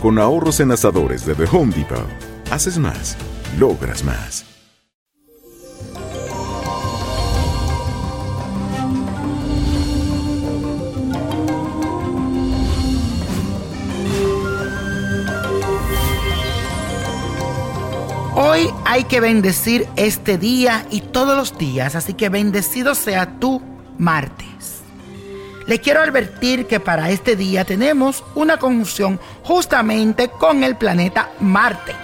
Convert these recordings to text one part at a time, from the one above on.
Con ahorros en asadores de The Home Depot. Haces más, logras más. Hoy hay que bendecir este día y todos los días, así que bendecido sea tu martes. Le quiero advertir que para este día tenemos una conjunción justamente con el planeta Marte.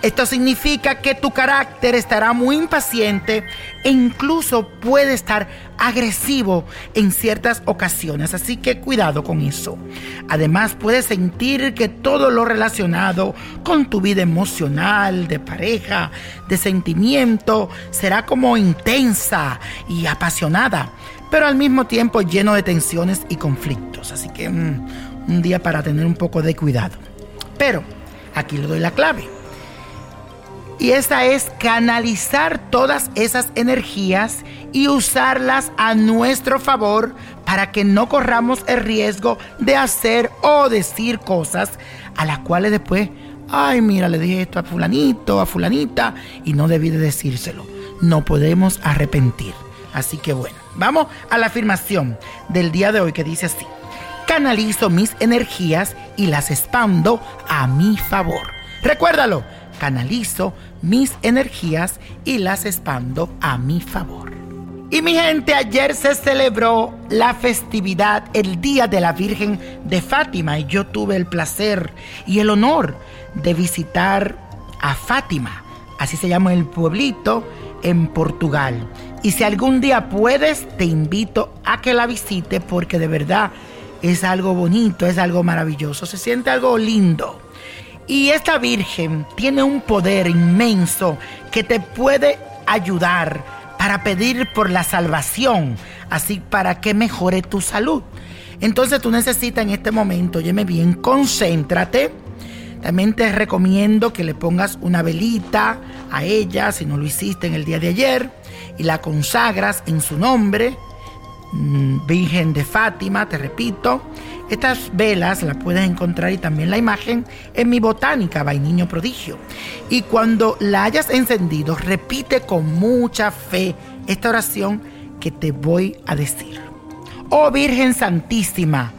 Esto significa que tu carácter estará muy impaciente e incluso puede estar agresivo en ciertas ocasiones, así que cuidado con eso. Además, puedes sentir que todo lo relacionado con tu vida emocional, de pareja, de sentimiento, será como intensa y apasionada, pero al mismo tiempo lleno de tensiones y conflictos. Así que mm, un día para tener un poco de cuidado. Pero aquí le doy la clave. Y esa es canalizar todas esas energías y usarlas a nuestro favor para que no corramos el riesgo de hacer o decir cosas a las cuales después, ay, mira, le dije esto a fulanito, a fulanita, y no debí de decírselo. No podemos arrepentir. Así que bueno, vamos a la afirmación del día de hoy que dice así. Canalizo mis energías y las expando a mi favor. Recuérdalo canalizo mis energías y las expando a mi favor. Y mi gente, ayer se celebró la festividad, el Día de la Virgen de Fátima, y yo tuve el placer y el honor de visitar a Fátima, así se llama el pueblito, en Portugal. Y si algún día puedes, te invito a que la visite porque de verdad es algo bonito, es algo maravilloso, se siente algo lindo. Y esta Virgen tiene un poder inmenso que te puede ayudar para pedir por la salvación, así para que mejore tu salud. Entonces tú necesitas en este momento, óyeme bien, concéntrate. También te recomiendo que le pongas una velita a ella, si no lo hiciste en el día de ayer, y la consagras en su nombre. Mm, Virgen de Fátima, te repito. Estas velas las puedes encontrar y también la imagen en mi botánica, Vainiño Prodigio. Y cuando la hayas encendido, repite con mucha fe esta oración que te voy a decir. Oh Virgen Santísima,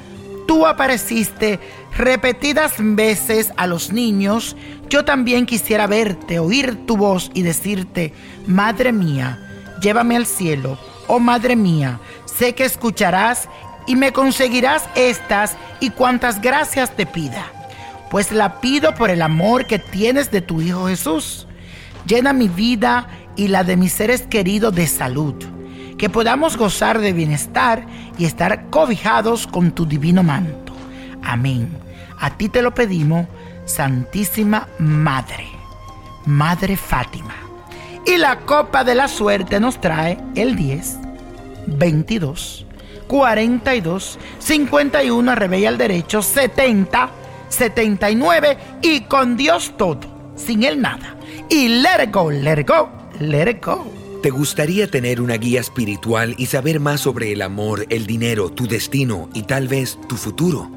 tú apareciste repetidas veces a los niños, yo también quisiera verte, oír tu voz y decirte, Madre mía, llévame al cielo. Oh Madre mía, sé que escucharás y me conseguirás estas y cuantas gracias te pida, pues la pido por el amor que tienes de tu Hijo Jesús. Llena mi vida y la de mis seres queridos de salud. Que podamos gozar de bienestar y estar cobijados con tu divino manto. Amén. A ti te lo pedimos, Santísima Madre, Madre Fátima. Y la copa de la suerte nos trae el 10, 22, 42, 51, rebella al derecho, 70, 79 y con Dios todo, sin él nada. Y let it go, let go, let go. ¿Te gustaría tener una guía espiritual y saber más sobre el amor, el dinero, tu destino y tal vez tu futuro?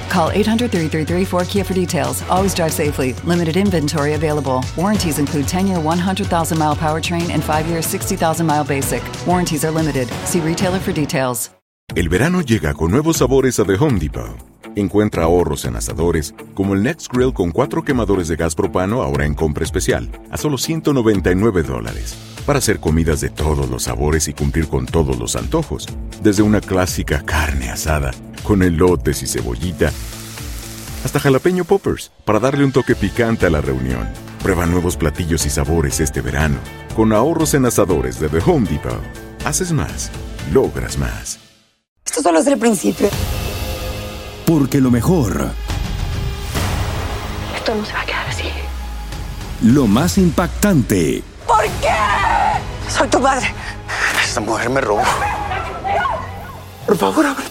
Call 800 333 4KIA for details. Always drive safely. Limited inventory available. Warranties include 10 year 100,000 mile powertrain and 5 year 60,000 mile basic. Warranties are limited. See retailer for details. El verano llega con nuevos sabores a The Home Depot. Encuentra ahorros en asadores, como el Next Grill con cuatro quemadores de gas propano ahora en compra especial, a solo 199 dólares. Para hacer comidas de todos los sabores y cumplir con todos los antojos. Desde una clásica carne asada, con elotes y cebollita, hasta jalapeño poppers, para darle un toque picante a la reunión. Prueba nuevos platillos y sabores este verano, con ahorros en asadores de The Home Depot. Haces más, logras más. Esto solo es el principio. Porque lo mejor. Esto no se va a quedar así. Lo más impactante. ¿Por qué? Soy tu madre. Esta mujer me robó. Por favor, abre.